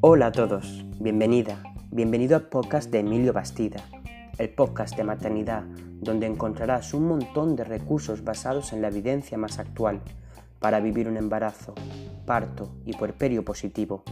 Hola a todos, bienvenida, bienvenido al podcast de Emilio Bastida, el podcast de maternidad donde encontrarás un montón de recursos basados en la evidencia más actual para vivir un embarazo, parto y puerperio positivo.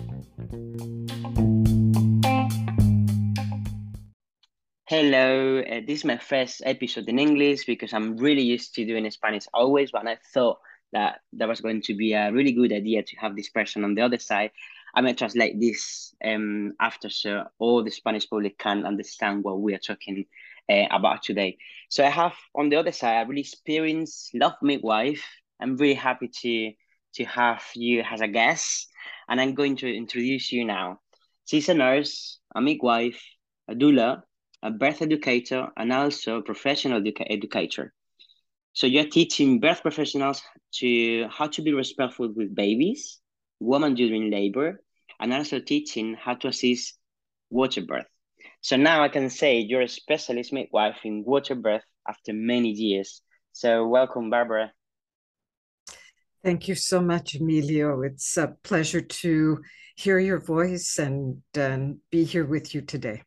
Hello, uh, this is my first episode in English because I'm really used to doing Spanish always, but I thought that that was going to be a really good idea to have this person on the other side. I might translate this um, after so all the Spanish public can understand what we are talking uh, about today. So I have on the other side a really experienced love midwife. I'm really happy to to have you as a guest, and I'm going to introduce you now. She's a nurse, a midwife, a doula, a birth educator, and also a professional educa- educator. So you're teaching birth professionals to how to be respectful with babies, women during labor, and also teaching how to assist water birth. So now I can say you're a specialist midwife in water birth after many years. So welcome, Barbara. Thank you so much, Emilio. It's a pleasure to hear your voice and, and be here with you today.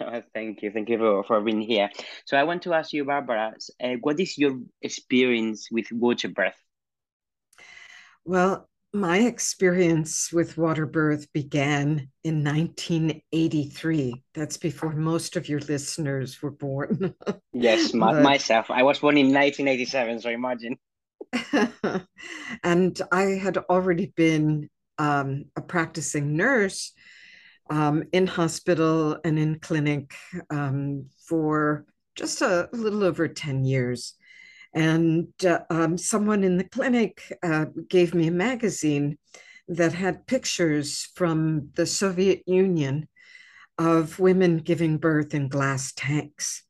thank you. Thank you for, for being here. So I want to ask you, Barbara, uh, what is your experience with water birth? Well, my experience with water birth began in 1983. That's before most of your listeners were born. yes, my, but, myself. I was born in 1987, so imagine. and I had already been um, a practicing nurse um, in hospital and in clinic um, for just a little over 10 years. And uh, um, someone in the clinic uh, gave me a magazine that had pictures from the Soviet Union of women giving birth in glass tanks.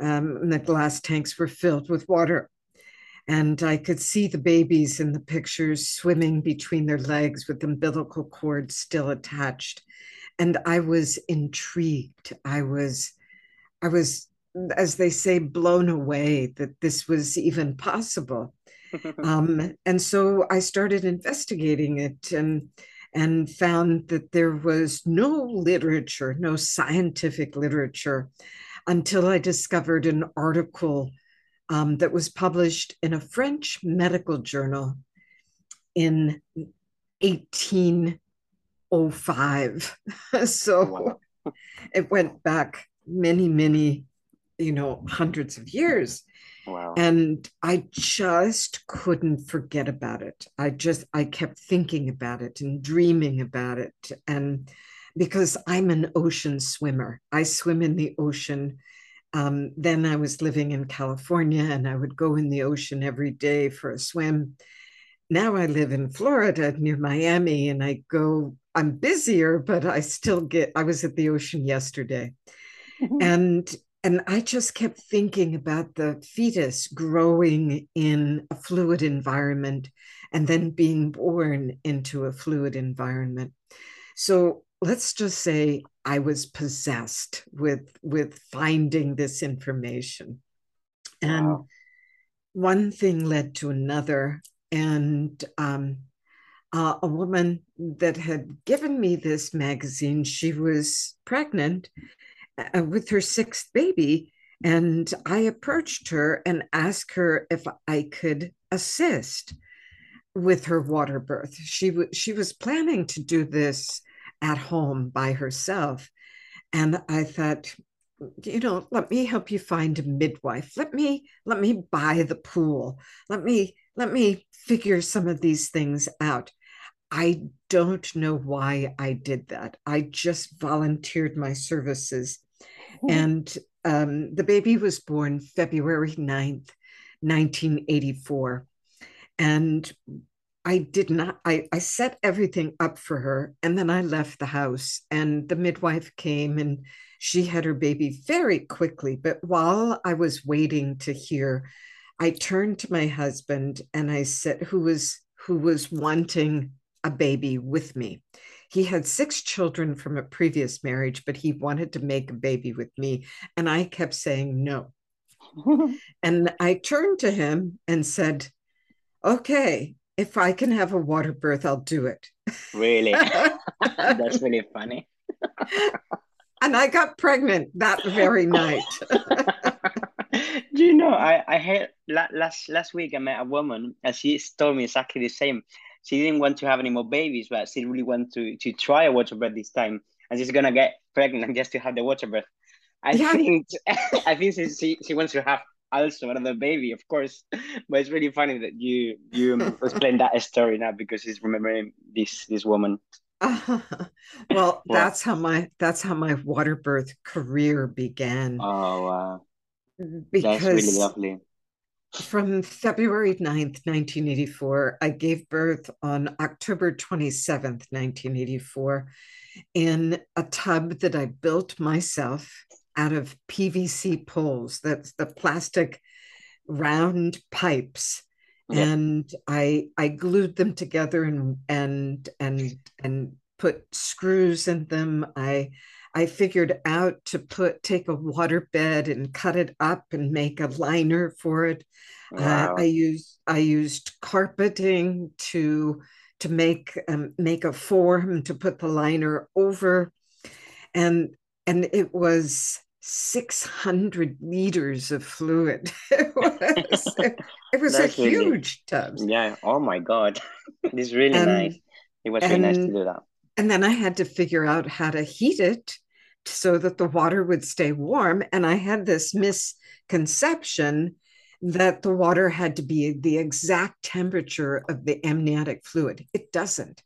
Um, and the glass tanks were filled with water. And I could see the babies in the pictures swimming between their legs with umbilical cords still attached and I was intrigued. I was, I was, as they say, blown away that this was even possible. um, and so I started investigating it and and found that there was no literature, no scientific literature, until I discovered an article um, that was published in a French medical journal in 18 05. so wow. it went back many, many, you know, hundreds of years. Wow. And I just couldn't forget about it. I just, I kept thinking about it and dreaming about it. And because I'm an ocean swimmer, I swim in the ocean. Um, then I was living in California and I would go in the ocean every day for a swim. Now I live in Florida near Miami and I go I'm busier, but I still get, I was at the ocean yesterday. Mm-hmm. And and I just kept thinking about the fetus growing in a fluid environment and then being born into a fluid environment. So let's just say I was possessed with with finding this information. And wow. one thing led to another. And um, uh, a woman that had given me this magazine. She was pregnant uh, with her sixth baby. And I approached her and asked her if I could assist with her water birth. She, w- she was planning to do this at home by herself. And I thought, you know, let me help you find a midwife. Let me let me buy the pool. Let me let me figure some of these things out. I don't know why I did that. I just volunteered my services. Mm-hmm. And um, the baby was born February 9th, 1984. And I did not, I, I set everything up for her. And then I left the house, and the midwife came and she had her baby very quickly. But while I was waiting to hear, I turned to my husband and I said, who was who was wanting a baby with me. He had six children from a previous marriage, but he wanted to make a baby with me. And I kept saying no. and I turned to him and said, Okay, if I can have a water birth, I'll do it. Really? That's really funny. and I got pregnant that very night. Do you know? I I had last last week I met a woman and she told me exactly the same. She didn't want to have any more babies, but she really wanted to to try a water birth this time, and she's gonna get pregnant just to have the water birth. I yeah. think I think she, she she wants to have also another baby, of course. But it's really funny that you you explain that story now because he's remembering this this woman. Uh, well, that's how my that's how my water birth career began. Oh wow. Because that's really lovely. From February 9th, 1984, I gave birth on October 27th, 1984, in a tub that I built myself out of PVC poles. That's the plastic round pipes. Yeah. And I I glued them together and and and and put screws in them. I I figured out to put take a water bed and cut it up and make a liner for it. Wow. Uh, I used I used carpeting to to make um, make a form to put the liner over, and and it was 600 liters of fluid. it was, it was a huge tub. Yeah. Oh my God. it's really nice. It was really nice to do that. And then I had to figure out how to heat it so that the water would stay warm. And I had this misconception that the water had to be the exact temperature of the amniotic fluid. It doesn't.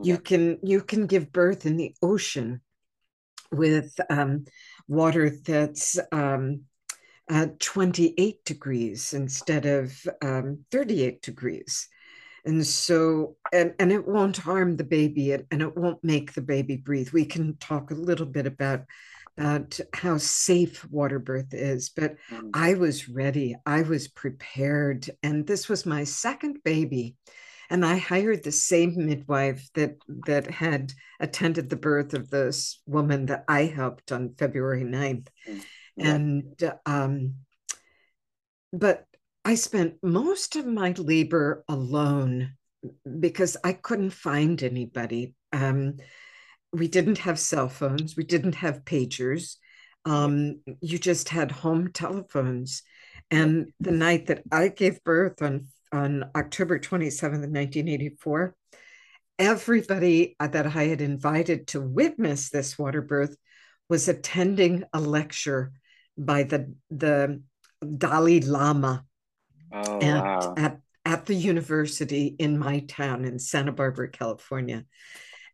Yeah. You can you can give birth in the ocean with um, water that's um, uh, 28 degrees instead of um, 38 degrees. And so, and, and it won't harm the baby and, and it won't make the baby breathe. We can talk a little bit about about how safe water birth is, but mm. I was ready. I was prepared. And this was my second baby. And I hired the same midwife that that had attended the birth of this woman that I helped on February 9th. Mm. And um, but I spent most of my labor alone because I couldn't find anybody. Um, we didn't have cell phones, we didn't have pagers. Um, you just had home telephones. And the night that I gave birth on, on October 27th, 1984, everybody that I had invited to witness this water birth was attending a lecture by the, the Dalai Lama Oh, at, wow. at, at the university in my town in Santa Barbara, California.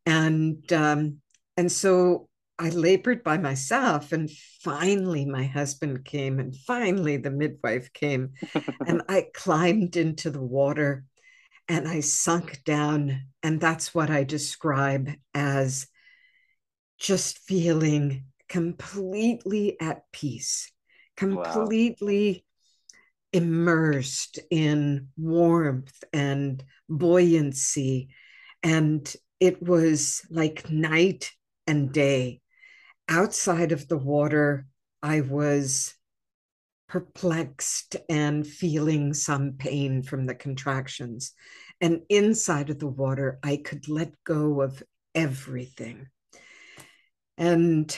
And um, and so I labored by myself, and finally my husband came, and finally the midwife came, and I climbed into the water, and I sunk down, and that's what I describe as just feeling completely at peace, completely immersed in warmth and buoyancy. And it was like night and day. Outside of the water, I was perplexed and feeling some pain from the contractions. And inside of the water, I could let go of everything. And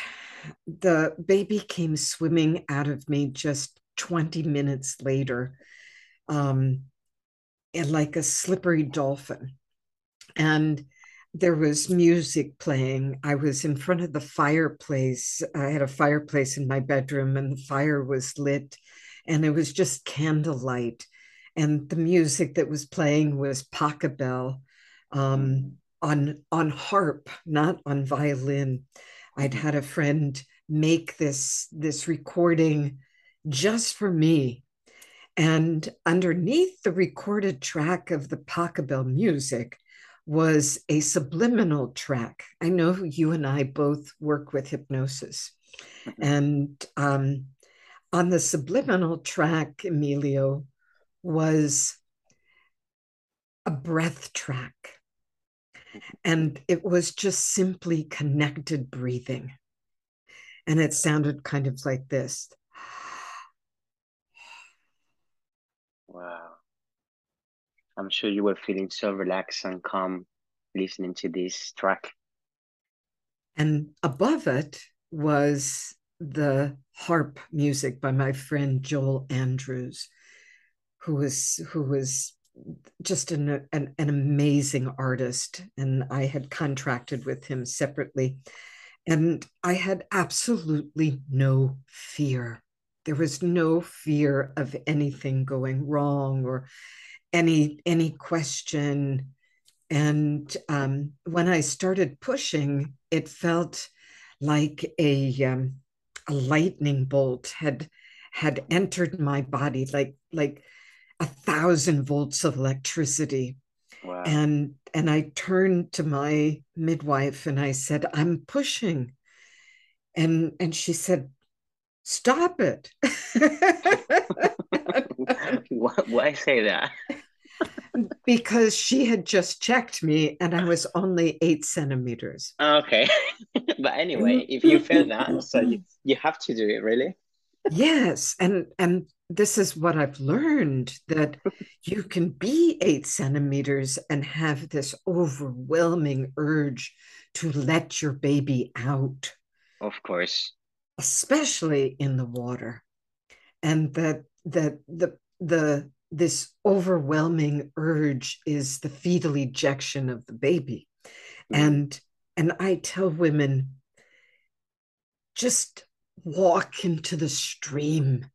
the baby came swimming out of me just 20 minutes later, um, and like a slippery dolphin. And there was music playing. I was in front of the fireplace. I had a fireplace in my bedroom, and the fire was lit, and it was just candlelight. And the music that was playing was Pachelbel um, on on harp, not on violin. I'd had a friend make this this recording just for me. And underneath the recorded track of the Pachelbel music was a subliminal track. I know you and I both work with hypnosis. Mm-hmm. And um, on the subliminal track, Emilio, was a breath track. Mm-hmm. And it was just simply connected breathing. And it sounded kind of like this Wow. I'm sure you were feeling so relaxed and calm listening to this track. And above it was the harp music by my friend Joel Andrews, who was who was just an, an, an amazing artist. And I had contracted with him separately. And I had absolutely no fear. There was no fear of anything going wrong or any any question. And um, when I started pushing, it felt like a um, a lightning bolt had had entered my body, like like a thousand volts of electricity. Wow. And and I turned to my midwife and I said, I'm pushing. And and she said, Stop it. why, why say that? because she had just checked me and I was only eight centimeters. Okay. but anyway, if you feel that, so you, you have to do it, really? yes. And and this is what I've learned that you can be eight centimeters and have this overwhelming urge to let your baby out. Of course. Especially in the water. And that that the the this overwhelming urge is the fetal ejection of the baby. Mm-hmm. And and I tell women just walk into the stream,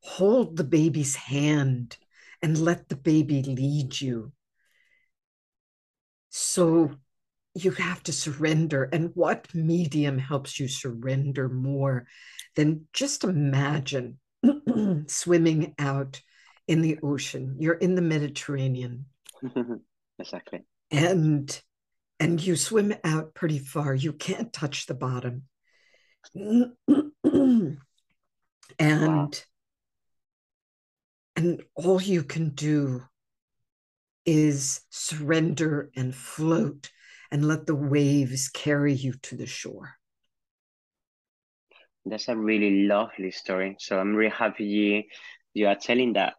hold the baby's hand, and let the baby lead you. So you have to surrender. And what medium helps you surrender more than just imagine swimming out in the ocean. You're in the Mediterranean. exactly. And and you swim out pretty far. You can't touch the bottom. and wow. and all you can do is surrender and float and let the waves carry you to the shore. That's a really lovely story. So I'm really happy you you are telling that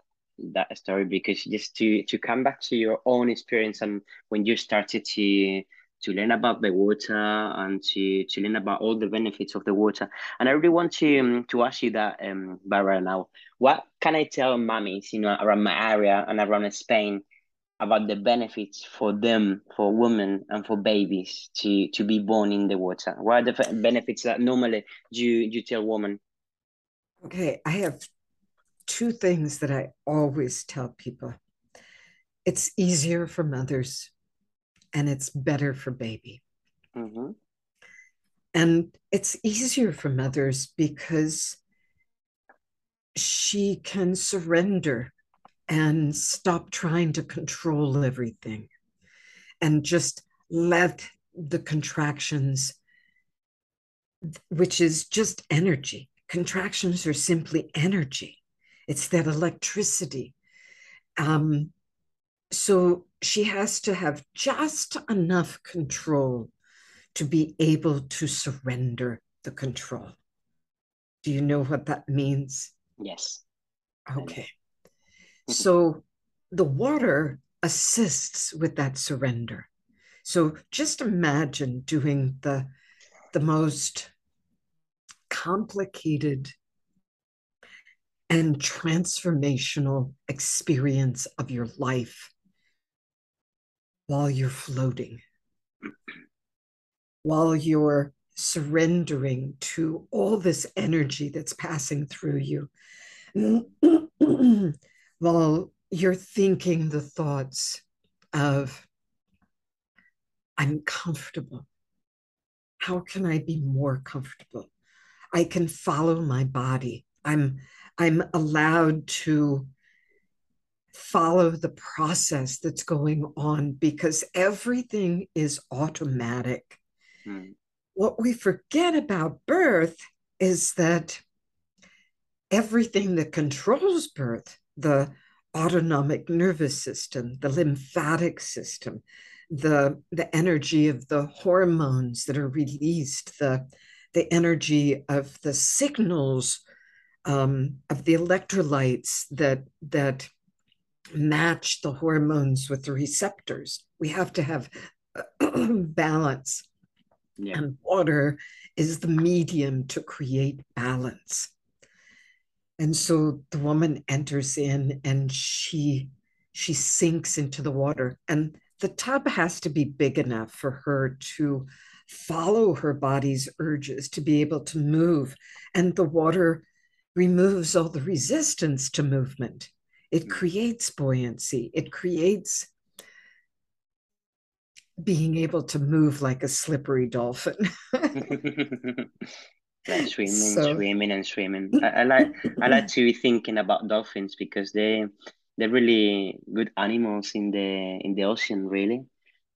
that story because just to to come back to your own experience and when you started to to learn about the water and to to learn about all the benefits of the water and i really want to um, to ask you that um Barbara now what can i tell mummies you know around my area and around spain about the benefits for them for women and for babies to to be born in the water what are the benefits that normally you you tell women okay i have two things that I always tell people it's easier for mothers and it's better for baby. Mm-hmm. And it's easier for mothers because she can surrender and stop trying to control everything and just let the contractions, which is just energy. Contractions are simply energy it's that electricity. Um, so she has to have just enough control to be able to surrender the control. Do you know what that means? Yes. Okay. So the water assists with that surrender. So just imagine doing the the most complicated and transformational experience of your life while you're floating, while you're surrendering to all this energy that's passing through you, while you're thinking the thoughts of, I'm comfortable. How can I be more comfortable? I can follow my body. I'm I'm allowed to follow the process that's going on because everything is automatic. Hmm. What we forget about birth is that everything that controls birth, the autonomic nervous system, the lymphatic system, the, the energy of the hormones that are released, the, the energy of the signals um, of the electrolytes that that match the hormones with the receptors. We have to have balance. Yeah. And water is the medium to create balance. And so the woman enters in and she she sinks into the water. And the tub has to be big enough for her to follow her body's urges to be able to move. And the water removes all the resistance to movement. It mm. creates buoyancy. It creates being able to move like a slippery dolphin. like swimming, so... swimming, and swimming. I, I, like I like to be thinking about dolphins because they they're really good animals in the in the ocean. Really,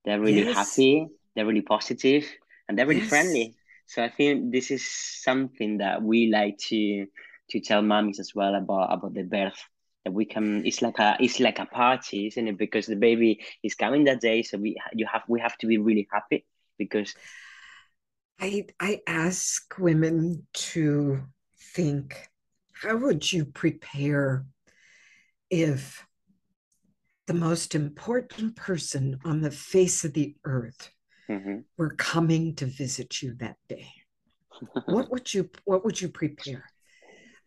they're really yes. happy. They're really positive, and they're really yes. friendly. So I think this is something that we like to to tell mummies as well about about the birth that we can it's like a it's like a party isn't it because the baby is coming that day so we you have we have to be really happy because i i ask women to think how would you prepare if the most important person on the face of the earth mm-hmm. were coming to visit you that day what would you what would you prepare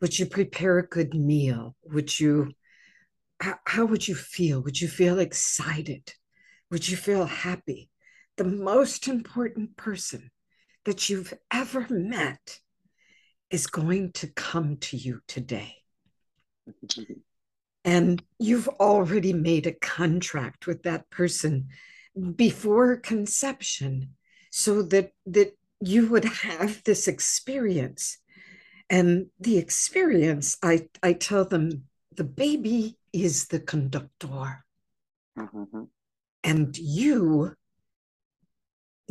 would you prepare a good meal? Would you, how, how would you feel? Would you feel excited? Would you feel happy? The most important person that you've ever met is going to come to you today. and you've already made a contract with that person before conception so that that you would have this experience and the experience, I, I tell them the baby is the conductor. Mm-hmm. And you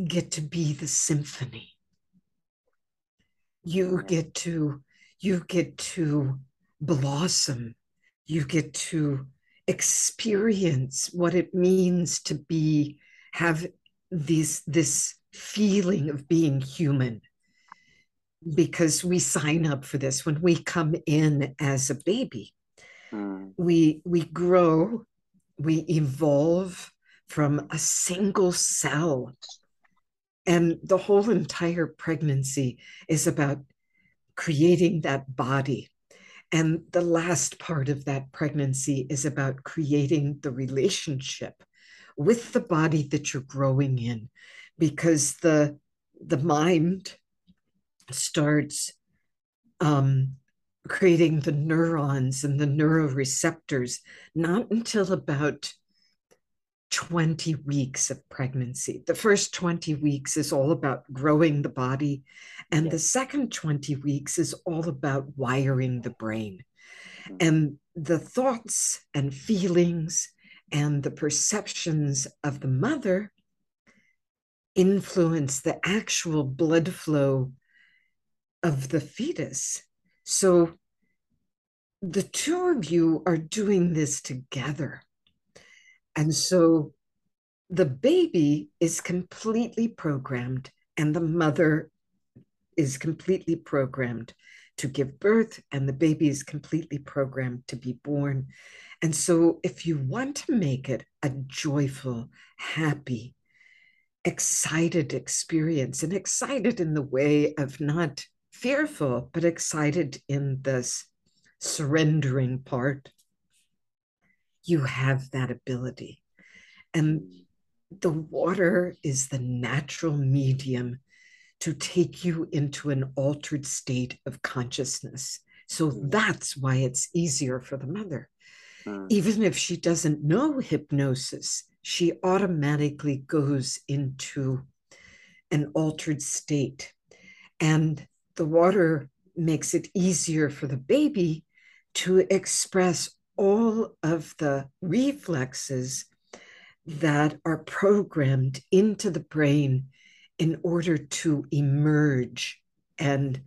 get to be the symphony. You get to you get to blossom. You get to experience what it means to be have this this feeling of being human because we sign up for this when we come in as a baby. Mm. We we grow, we evolve from a single cell. And the whole entire pregnancy is about creating that body. And the last part of that pregnancy is about creating the relationship with the body that you're growing in, because the, the mind starts um, creating the neurons and the neuroreceptors not until about 20 weeks of pregnancy. The first 20 weeks is all about growing the body, and the second 20 weeks is all about wiring the brain. Mm-hmm. And the thoughts and feelings and the perceptions of the mother influence the actual blood flow of the fetus. So the two of you are doing this together. And so the baby is completely programmed, and the mother is completely programmed to give birth, and the baby is completely programmed to be born. And so, if you want to make it a joyful, happy, excited experience, and excited in the way of not fearful but excited in this surrendering part, you have that ability. And the water is the natural medium to take you into an altered state of consciousness. So mm. that's why it's easier for the mother. Mm. Even if she doesn't know hypnosis, she automatically goes into an altered state. And the water makes it easier for the baby to express all of the reflexes that are programmed into the brain in order to emerge and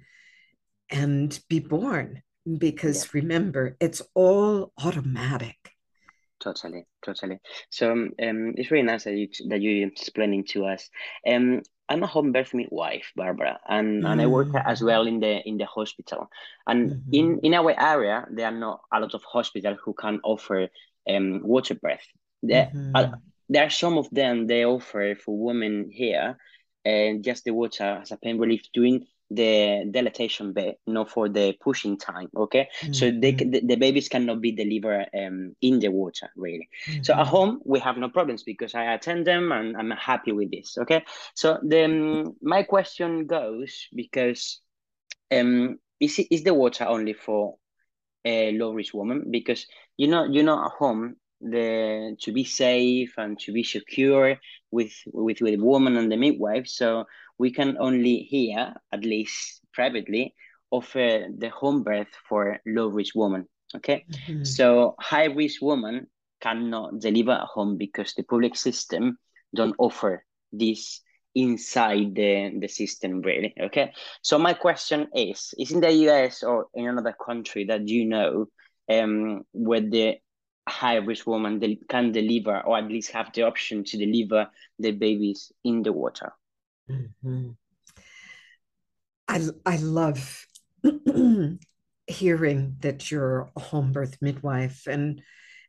and be born. Because yeah. remember it's all automatic. Totally totally. So um, it's really nice that you that you're explaining to us. Um I'm a home birth midwife, Barbara, and, mm. and I work as mm. well in the in the hospital. And mm-hmm. in in our area, there are not a lot of hospitals who can offer um, water birth. There, mm-hmm. are, there are some of them they offer for women here, and just the water as a pain relief during the dilatation bit, not for the pushing time. Okay, mm-hmm. so they the, the, babies cannot be delivered um, in the water really. Mm-hmm. So at home we have no problems because I attend them and I'm happy with this. Okay, so then my question goes because um is is the water only for a low risk woman because you know you know at home the to be safe and to be secure with with with the woman and the midwife. So we can only here at least privately offer the home birth for low risk woman okay? Mm-hmm. so high risk woman cannot deliver at home because the public system don't offer this inside the, the system really okay? So my question is is in the us or in another country that you know um where the high risk woman de- can deliver or at least have the option to deliver the babies in the water mm-hmm. i i love hearing that you're a home birth midwife and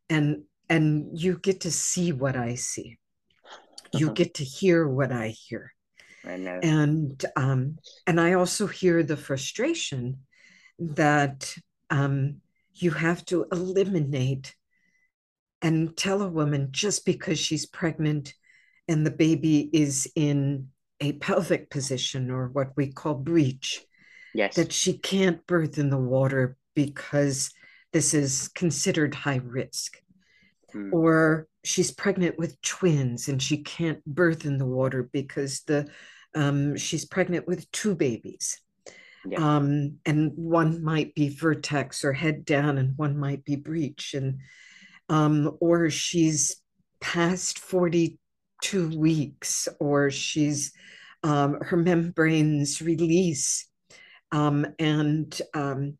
and and you get to see what i see you get to hear what I hear. I know. And um, and I also hear the frustration that um, you have to eliminate and tell a woman just because she's pregnant and the baby is in a pelvic position or what we call breech, yes. that she can't birth in the water because this is considered high risk. Mm. Or she's pregnant with twins and she can't birth in the water because the um, she's pregnant with two babies. Yeah. Um, and one might be vertex or head down, and one might be breech, and um, or she's past 42 weeks, or she's um, her membranes release, um, and um,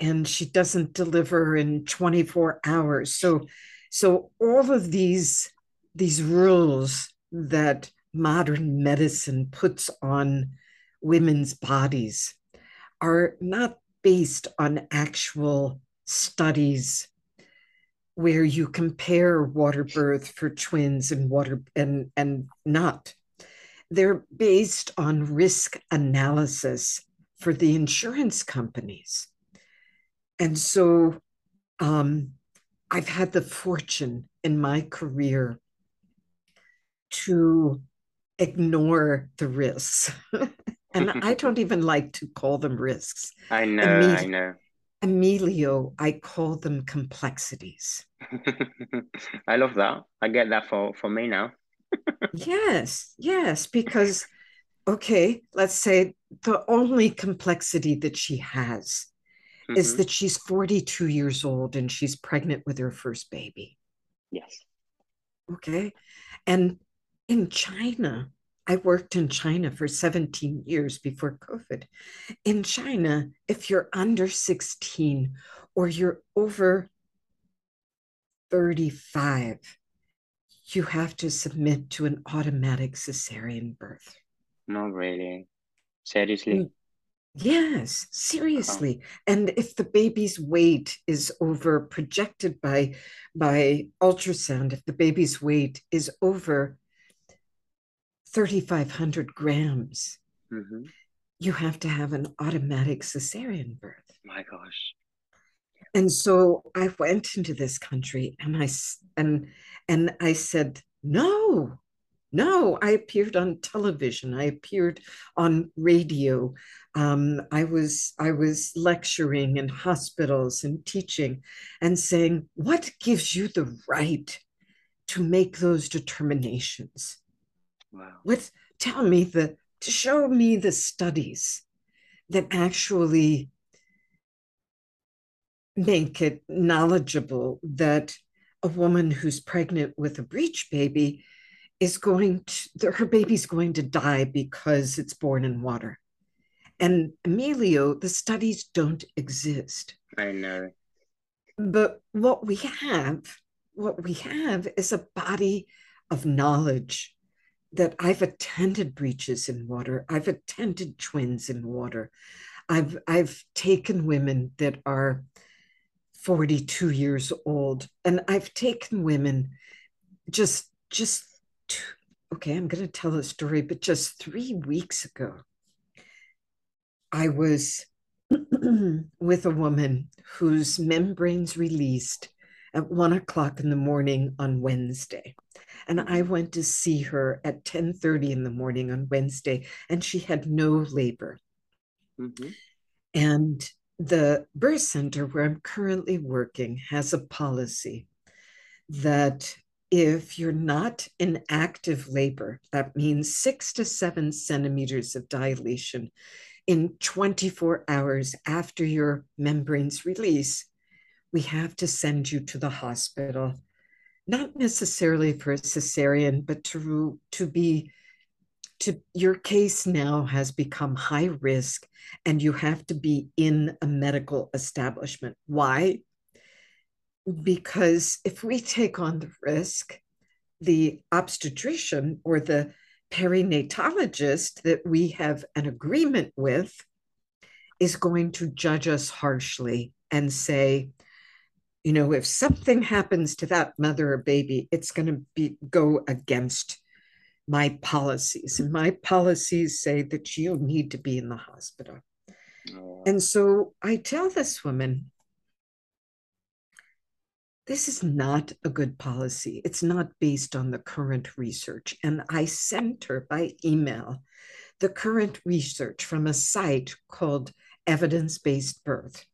and she doesn't deliver in 24 hours. So so all of these these rules that modern medicine puts on women's bodies are not based on actual studies where you compare water birth for twins and water and and not they're based on risk analysis for the insurance companies and so um, I've had the fortune in my career to ignore the risks. and I don't even like to call them risks. I know, I know. Emilio, I call them complexities. I love that. I get that for, for me now. yes, yes, because, okay, let's say the only complexity that she has mm-hmm. is that she's 42 years old and she's pregnant with her first baby. Yes. Okay. And in China, I worked in China for 17 years before COVID. In China, if you're under 16 or you're over 35, you have to submit to an automatic cesarean birth. Not really. Seriously? Yes, seriously. Oh. And if the baby's weight is over projected by by ultrasound, if the baby's weight is over 3,500 grams, mm-hmm. you have to have an automatic cesarean birth. My gosh. And so I went into this country and I and and I said, no, no, I appeared on television. I appeared on radio. Um, I was I was lecturing in hospitals and teaching, and saying, "What gives you the right to make those determinations?" Wow. What tell me the to show me the studies that actually make it knowledgeable that a woman who's pregnant with a breech baby is going to, her baby's going to die because it's born in water. And Emilio, the studies don't exist. I know. But what we have, what we have is a body of knowledge that I've attended breaches in water. I've attended twins in water. I've I've taken women that are 42 years old and I've taken women just just okay, I'm going to tell a story, but just 3 weeks ago I was with a woman whose membranes released at one o'clock in the morning on Wednesday. And I mm-hmm. went to see her at 10:30 in the morning on Wednesday, and she had no labor. Mm-hmm. And the birth center where I'm currently working has a policy that if you're not in active labor, that means six to seven centimeters of dilation in 24 hours after your membranes release, we have to send you to the hospital, not necessarily for a cesarean, but to, to be to your case now has become high risk and you have to be in a medical establishment. Why? Because if we take on the risk, the obstetrician or the perinatologist that we have an agreement with is going to judge us harshly and say, you know, if something happens to that mother or baby, it's going to be go against my policies. And my policies say that you need to be in the hospital. Oh. And so I tell this woman, this is not a good policy. It's not based on the current research. And I sent her by email the current research from a site called Evidence Based Birth.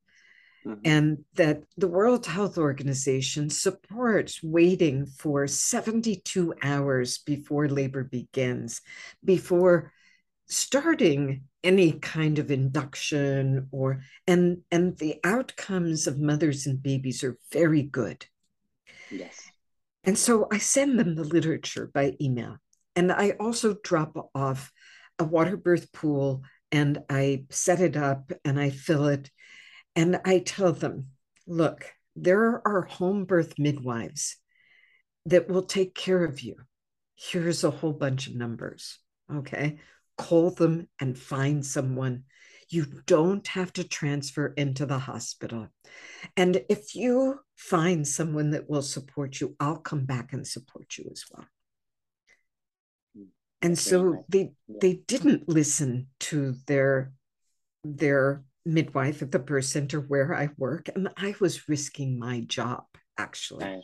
Mm-hmm. And that the World Health Organization supports waiting for 72 hours before labor begins, before starting any kind of induction or and and the outcomes of mothers and babies are very good yes and so i send them the literature by email and i also drop off a water birth pool and i set it up and i fill it and i tell them look there are home birth midwives that will take care of you here's a whole bunch of numbers okay call them and find someone. You don't have to transfer into the hospital. And if you find someone that will support you, I'll come back and support you as well. And so they they didn't listen to their their midwife at the birth center where I work, and I was risking my job actually.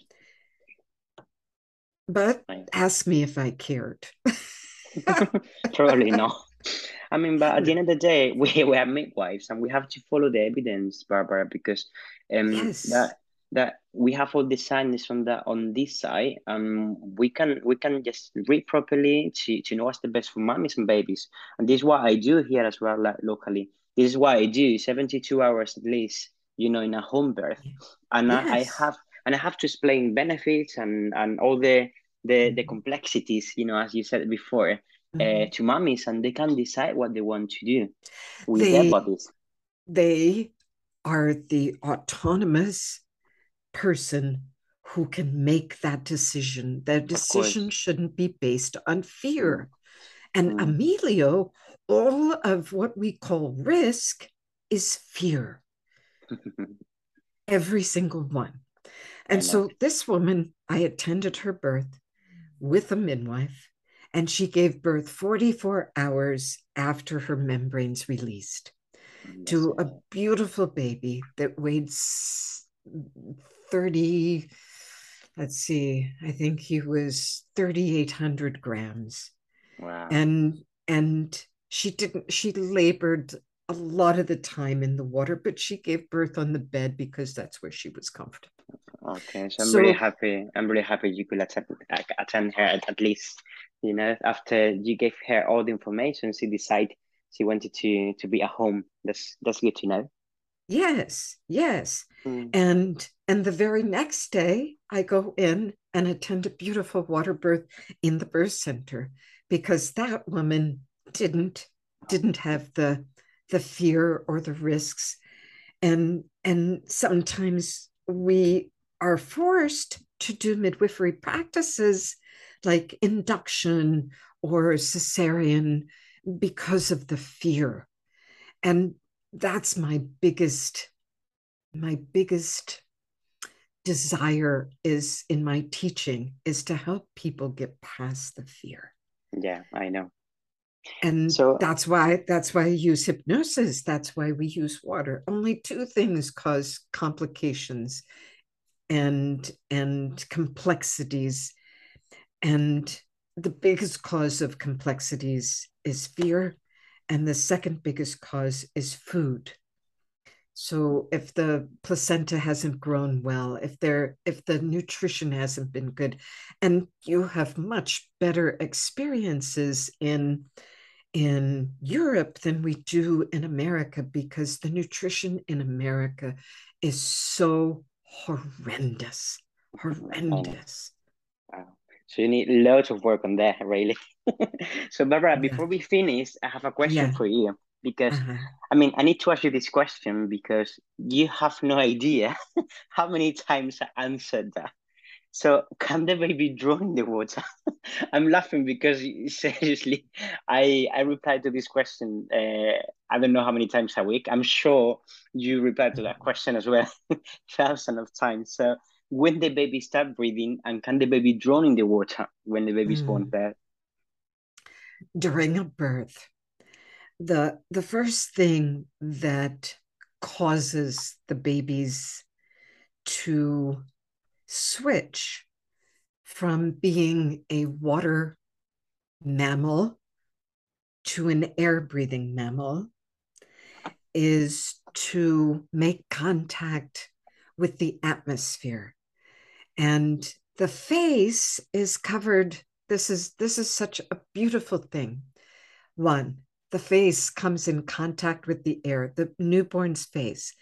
But ask me if I cared. Probably not. I mean, but at the end of the day, we, we are midwives and we have to follow the evidence, Barbara, because um yes. that that we have all the science on that on this side, um, we can we can just read properly to, to know what's the best for mummies and babies. And this is what I do here as well, like locally. This is why I do, 72 hours at least, you know, in a home birth. And yes. I, I have and I have to explain benefits and, and all the the the mm-hmm. complexities you know as you said before uh, mm-hmm. uh, to mummies and they can decide what they want to do with they, their bodies they are the autonomous person who can make that decision Their decision shouldn't be based on fear mm. And mm. emilio all of what we call risk is fear. Every single one. And so this woman, I attended her birth with a midwife, and she gave birth 44 hours after her membranes released to a beautiful baby that weighed 30 let's see i think he was 3800 grams wow and and she didn't she labored a lot of the time in the water but she gave birth on the bed because that's where she was comfortable Okay, so I'm so, really happy. I'm really happy you could attend, attend her at, at least. You know, after you gave her all the information, she decided she wanted to to be at home. That's that's good to know. Yes, yes. Mm. And and the very next day, I go in and attend a beautiful water birth in the birth center because that woman didn't didn't have the the fear or the risks and and sometimes we are forced to do midwifery practices like induction or cesarean because of the fear. And that's my biggest, my biggest desire is in my teaching is to help people get past the fear. Yeah, I know. And so that's why that's why I use hypnosis. That's why we use water. Only two things cause complications and and complexities. And the biggest cause of complexities is fear. And the second biggest cause is food. So if the placenta hasn't grown well, if there if the nutrition hasn't been good, and you have much better experiences in in Europe than we do in America because the nutrition in America is so horrendous. Oh, horrendous. Wow. So you need loads of work on that, really. so Barbara, yeah. before we finish, I have a question yeah. for you because uh-huh. I mean I need to ask you this question because you have no idea how many times I answered that. So can the baby drown in the water? I'm laughing because seriously, I I replied to this question. Uh, I don't know how many times a week. I'm sure you replied to that question as well, thousands of times. So when the baby start breathing, and can the baby drown in the water when the baby is mm. born there? During a birth, the the first thing that causes the babies to switch from being a water mammal to an air breathing mammal is to make contact with the atmosphere. And the face is covered. This is this is such a beautiful thing. One the face comes in contact with the air the newborn's face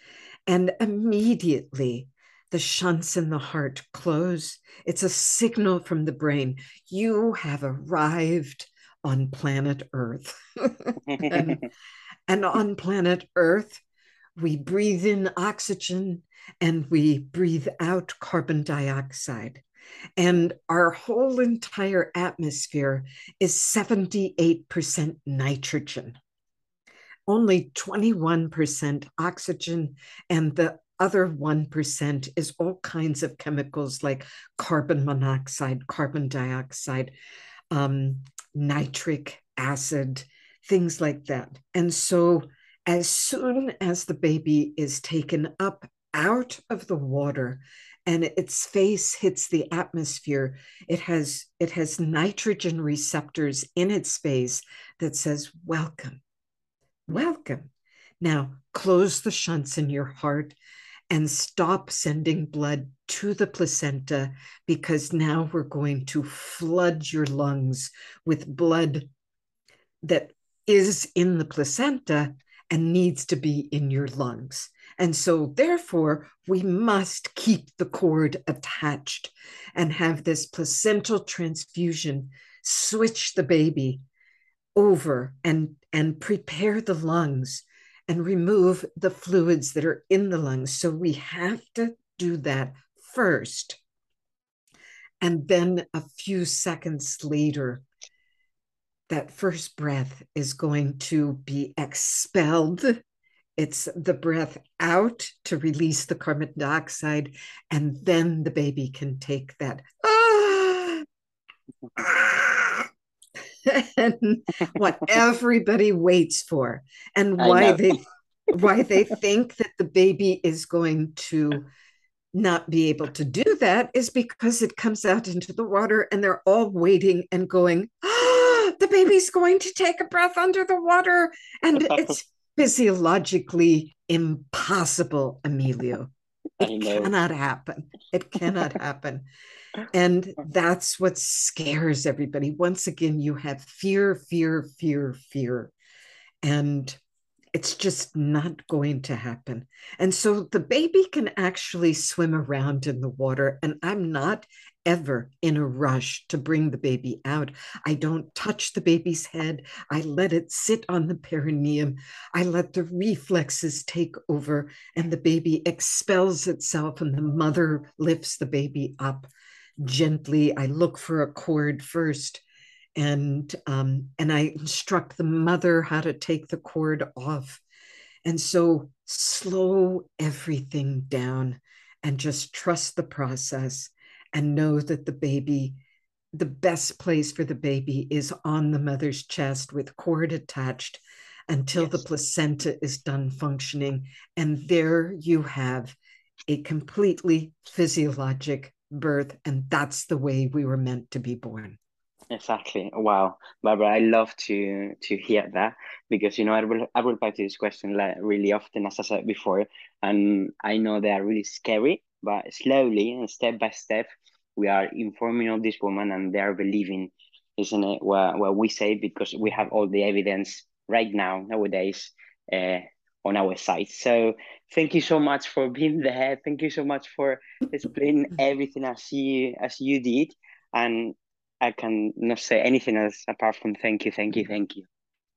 and immediately the shunts in the heart close. It's a signal from the brain. You have arrived on planet Earth. and, and on planet Earth, we breathe in oxygen and we breathe out carbon dioxide. And our whole entire atmosphere is 78% nitrogen, only 21% oxygen, and the other 1% is all kinds of chemicals like carbon monoxide, carbon dioxide, um, nitric acid, things like that. And so, as soon as the baby is taken up out of the water and its face hits the atmosphere it has it has nitrogen receptors in its face that says welcome welcome now close the shunts in your heart and stop sending blood to the placenta because now we're going to flood your lungs with blood that is in the placenta and needs to be in your lungs. And so, therefore, we must keep the cord attached and have this placental transfusion switch the baby over and, and prepare the lungs and remove the fluids that are in the lungs. So we have to do that first. And then a few seconds later, that first breath is going to be expelled. It's the breath out to release the carbon dioxide, and then the baby can take that. Ah, and what everybody waits for and why they why they think that the baby is going to not be able to do that is because it comes out into the water and they're all waiting and going oh, the baby's going to take a breath under the water and it's physiologically impossible emilio it cannot happen it cannot happen and that's what scares everybody. Once again, you have fear, fear, fear, fear. And it's just not going to happen. And so the baby can actually swim around in the water. And I'm not ever in a rush to bring the baby out. I don't touch the baby's head. I let it sit on the perineum. I let the reflexes take over, and the baby expels itself, and the mother lifts the baby up gently. I look for a cord first and um, and I instruct the mother how to take the cord off. And so slow everything down and just trust the process and know that the baby the best place for the baby is on the mother's chest with cord attached until yes. the placenta is done functioning. And there you have a completely physiologic birth. And that's the way we were meant to be born. Exactly. Wow, Barbara, I love to to hear that because you know I will I will back to this question like really often as I said before, and I know they are really scary, but slowly and step by step, we are informing of this woman and they are believing, isn't it? What what we say because we have all the evidence right now nowadays uh, on our site. So thank you so much for being there. Thank you so much for explaining everything as you as you did, and I can not say anything else apart from thank you, thank you, thank you.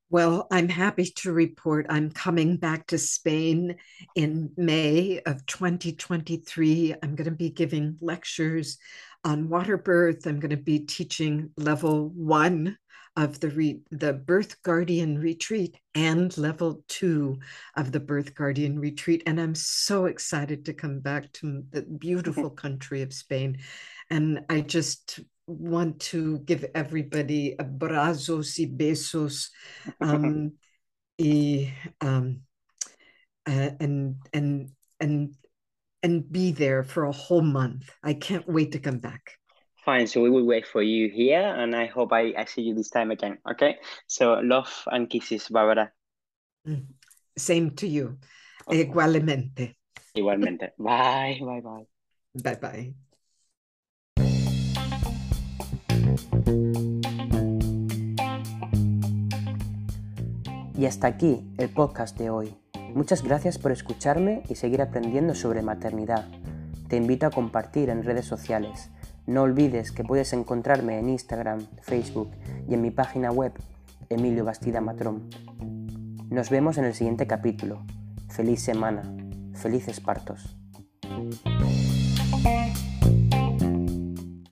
Well, I'm happy to report I'm coming back to Spain in May of 2023. I'm going to be giving lectures on water birth. I'm going to be teaching level one of the re- the birth guardian retreat and level two of the birth guardian retreat and i'm so excited to come back to the beautiful country of spain and i just want to give everybody abrazos y besos um, y, um, uh, and and and and be there for a whole month. I can't wait to come back. Fine, so we will wait for you here, and I hope I, I see you this time again. Okay, so love and kisses, Barbara. Mm. Same to you. Okay. Igualmente. Igualmente. bye, bye, bye. Bye, bye. Y hasta aquí el podcast de hoy. Muchas gracias por escucharme y seguir aprendiendo sobre maternidad. Te invito a compartir en redes sociales. No olvides que puedes encontrarme en Instagram, Facebook y en mi página web, Emilio Bastida Matrón. Nos vemos en el siguiente capítulo. Feliz semana. Felices partos.